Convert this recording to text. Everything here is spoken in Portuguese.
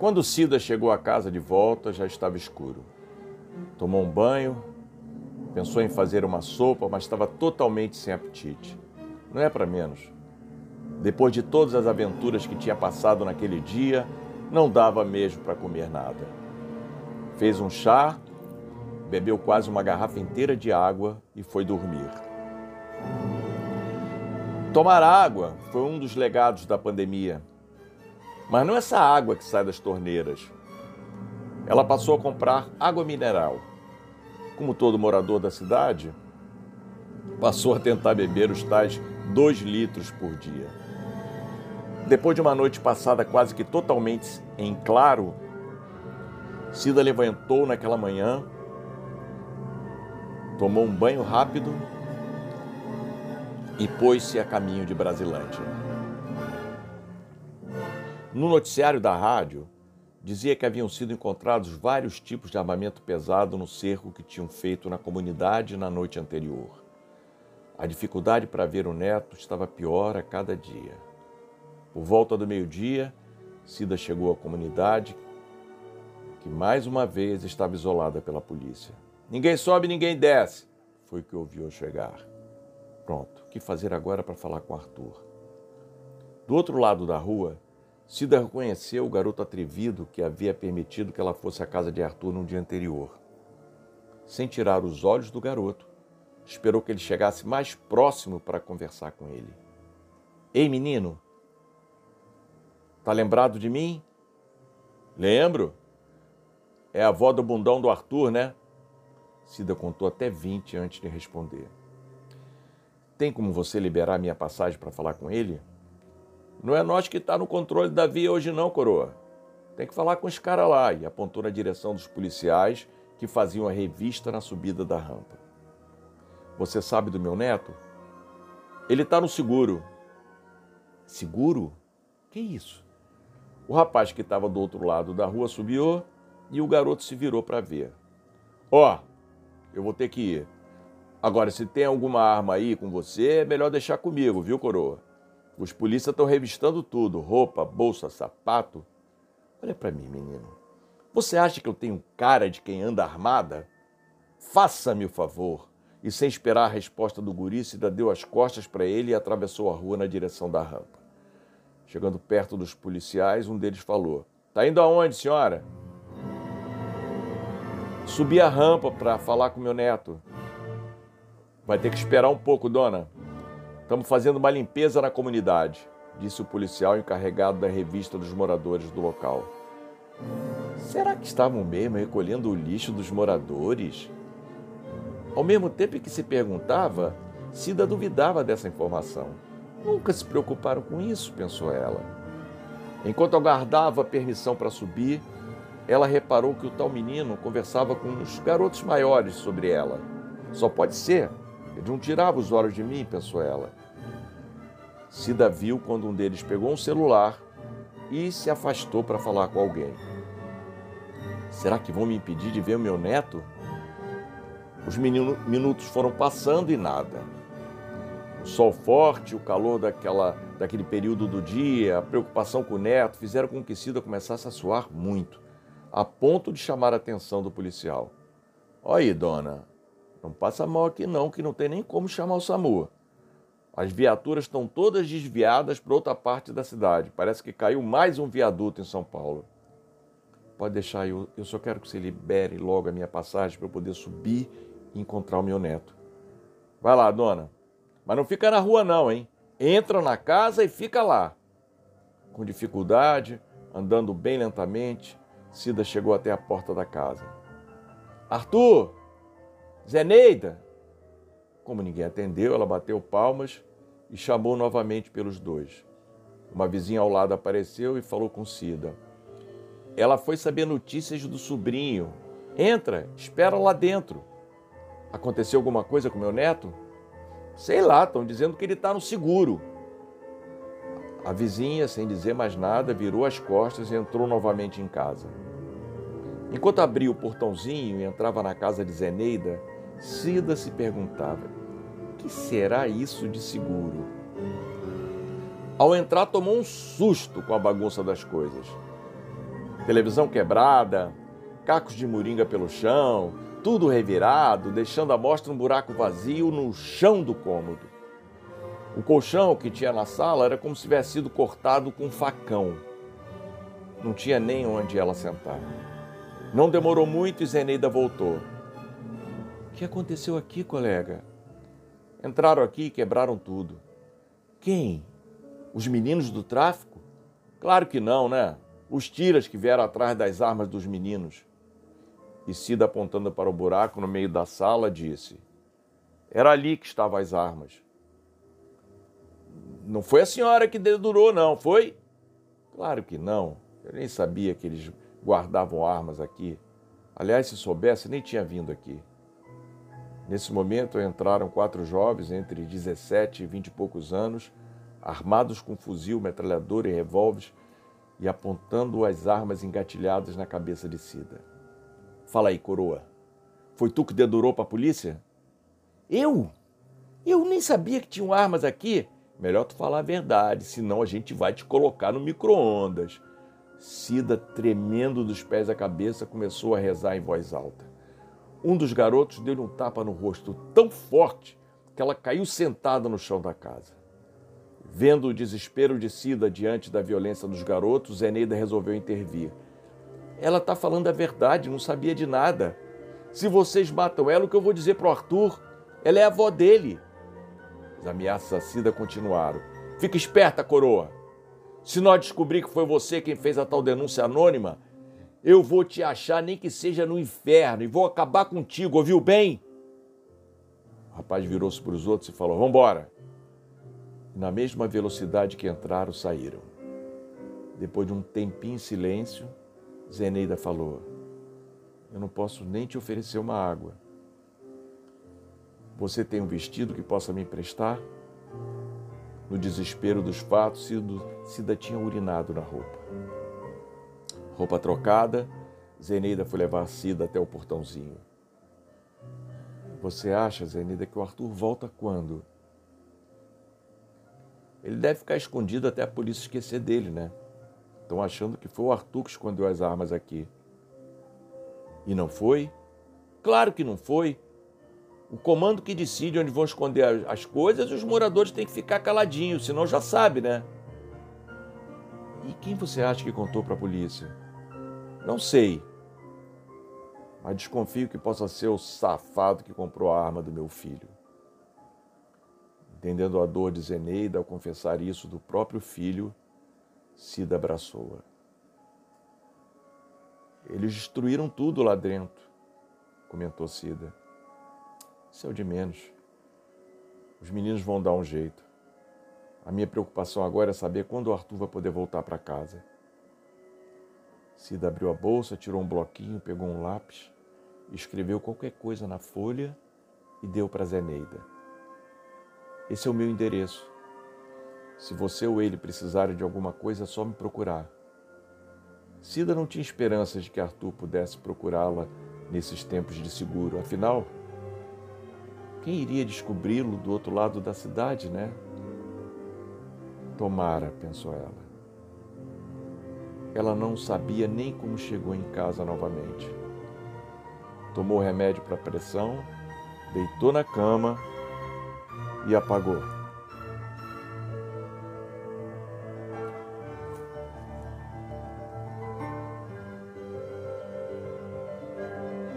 Quando Cida chegou à casa de volta, já estava escuro. Tomou um banho, pensou em fazer uma sopa, mas estava totalmente sem apetite. Não é para menos. Depois de todas as aventuras que tinha passado naquele dia, não dava mesmo para comer nada. Fez um chá, bebeu quase uma garrafa inteira de água e foi dormir. Tomar água foi um dos legados da pandemia. Mas não essa água que sai das torneiras. Ela passou a comprar água mineral. Como todo morador da cidade, passou a tentar beber os tais dois litros por dia. Depois de uma noite passada quase que totalmente em claro, Cida levantou naquela manhã, tomou um banho rápido e pôs-se a caminho de Brasilândia. No noticiário da rádio, dizia que haviam sido encontrados vários tipos de armamento pesado no cerco que tinham feito na comunidade na noite anterior. A dificuldade para ver o neto estava pior a cada dia. Por volta do meio-dia, Cida chegou à comunidade, que mais uma vez estava isolada pela polícia. Ninguém sobe, ninguém desce, foi o que ouviu chegar. Pronto, o que fazer agora para falar com Arthur? Do outro lado da rua, Cida reconheceu o garoto atrevido que havia permitido que ela fosse à casa de Arthur no dia anterior. Sem tirar os olhos do garoto, esperou que ele chegasse mais próximo para conversar com ele. Ei, menino, Tá lembrado de mim? Lembro. É a avó do bundão do Arthur, né? Cida contou até 20 antes de responder. Tem como você liberar minha passagem para falar com ele? Não é nós que está no controle da via hoje não, coroa. Tem que falar com os caras lá. E apontou na direção dos policiais que faziam a revista na subida da rampa. Você sabe do meu neto? Ele está no seguro. Seguro? Que isso? O rapaz que estava do outro lado da rua subiu e o garoto se virou para ver. Ó, oh, eu vou ter que ir. Agora, se tem alguma arma aí com você, é melhor deixar comigo, viu, coroa? Os polícias estão revistando tudo: roupa, bolsa, sapato. Olha para mim, menino. Você acha que eu tenho cara de quem anda armada? Faça-me o favor. E sem esperar a resposta do guri, Cida deu as costas para ele e atravessou a rua na direção da rampa. Chegando perto dos policiais, um deles falou: Tá indo aonde, senhora? Subi a rampa para falar com meu neto. Vai ter que esperar um pouco, dona. Estamos fazendo uma limpeza na comunidade, disse o policial encarregado da revista dos moradores do local. Será que estavam mesmo recolhendo o lixo dos moradores? Ao mesmo tempo que se perguntava, Cida duvidava dessa informação. Nunca se preocuparam com isso, pensou ela. Enquanto aguardava permissão para subir, ela reparou que o tal menino conversava com os garotos maiores sobre ela. Só pode ser. Ele não tirava os olhos de mim, pensou ela. Cida viu quando um deles pegou um celular e se afastou para falar com alguém. Será que vão me impedir de ver o meu neto? Os minutos foram passando e nada o sol forte, o calor daquela, daquele período do dia, a preocupação com o neto fizeram com que Cida começasse a suar muito, a ponto de chamar a atenção do policial. Olha aí, dona, não passa mal aqui não, que não tem nem como chamar o SAMU. As viaturas estão todas desviadas para outra parte da cidade. Parece que caiu mais um viaduto em São Paulo. Pode deixar, eu, eu só quero que você libere logo a minha passagem para eu poder subir e encontrar o meu neto. Vai lá, dona. Mas não fica na rua, não, hein? Entra na casa e fica lá. Com dificuldade, andando bem lentamente, Cida chegou até a porta da casa. Arthur! Zeneida! Como ninguém atendeu, ela bateu palmas e chamou novamente pelos dois. Uma vizinha ao lado apareceu e falou com Cida. Ela foi saber notícias do sobrinho. Entra, espera lá dentro. Aconteceu alguma coisa com meu neto? Sei lá, estão dizendo que ele está no seguro. A vizinha, sem dizer mais nada, virou as costas e entrou novamente em casa. Enquanto abria o portãozinho e entrava na casa de Zeneida, Cida se perguntava: que será isso de seguro? Ao entrar, tomou um susto com a bagunça das coisas. Televisão quebrada, cacos de moringa pelo chão, tudo revirado, deixando a mostra um buraco vazio no chão do cômodo. O colchão que tinha na sala era como se tivesse sido cortado com um facão. Não tinha nem onde ela sentar. Não demorou muito e Zeneida voltou. Que aconteceu aqui, colega? Entraram aqui e quebraram tudo. Quem? Os meninos do tráfico? Claro que não, né? Os tiras que vieram atrás das armas dos meninos. E Cida, apontando para o buraco no meio da sala, disse: Era ali que estavam as armas. Não foi a senhora que dedurou, não, foi? Claro que não. Eu nem sabia que eles guardavam armas aqui. Aliás, se soubesse, nem tinha vindo aqui. Nesse momento entraram quatro jovens entre 17 e 20 e poucos anos, armados com fuzil, metralhadora e revólveres e apontando as armas engatilhadas na cabeça de Cida. Fala aí, coroa. Foi tu que dedurou para a polícia? Eu? Eu nem sabia que tinham armas aqui. Melhor tu falar a verdade, senão a gente vai te colocar no micro-ondas. Cida, tremendo dos pés à cabeça, começou a rezar em voz alta. Um dos garotos deu-lhe um tapa no rosto tão forte que ela caiu sentada no chão da casa. Vendo o desespero de Cida diante da violência dos garotos, Eneida resolveu intervir. Ela está falando a verdade, não sabia de nada. Se vocês matam ela, o que eu vou dizer para o Arthur? Ela é avó dele. As ameaças a Cida continuaram. Fica esperta, coroa. Se nós descobrir que foi você quem fez a tal denúncia anônima, eu vou te achar nem que seja no inferno e vou acabar contigo, ouviu bem? O rapaz virou-se para os outros e falou: Vambora. Na mesma velocidade que entraram, saíram. Depois de um tempinho em silêncio, Zeneida falou: Eu não posso nem te oferecer uma água. Você tem um vestido que possa me emprestar? No desespero dos fatos, Cida tinha urinado na roupa. Roupa trocada, Zeneida foi levar Cida até o portãozinho. Você acha, Zeneida, que o Arthur volta quando? Ele deve ficar escondido até a polícia esquecer dele, né? Estão achando que foi o Arthur que escondeu as armas aqui. E não foi? Claro que não foi. O comando que decide onde vão esconder as coisas, os moradores têm que ficar caladinhos, senão já sabe, né? E quem você acha que contou para a polícia? Não sei. Mas desconfio que possa ser o safado que comprou a arma do meu filho. Entendendo a dor de Zeneida ao confessar isso do próprio filho, Cida abraçou-a. Eles destruíram tudo lá dentro, comentou Cida. Isso é o de menos. Os meninos vão dar um jeito. A minha preocupação agora é saber quando o Arthur vai poder voltar para casa. Cida abriu a bolsa, tirou um bloquinho, pegou um lápis, escreveu qualquer coisa na folha e deu para Zeneida. Esse é o meu endereço. Se você ou ele precisarem de alguma coisa, é só me procurar. Cida não tinha esperanças de que Arthur pudesse procurá-la nesses tempos de seguro. Afinal, quem iria descobri-lo do outro lado da cidade, né? Tomara, pensou ela. Ela não sabia nem como chegou em casa novamente. Tomou remédio para pressão, deitou na cama e apagou.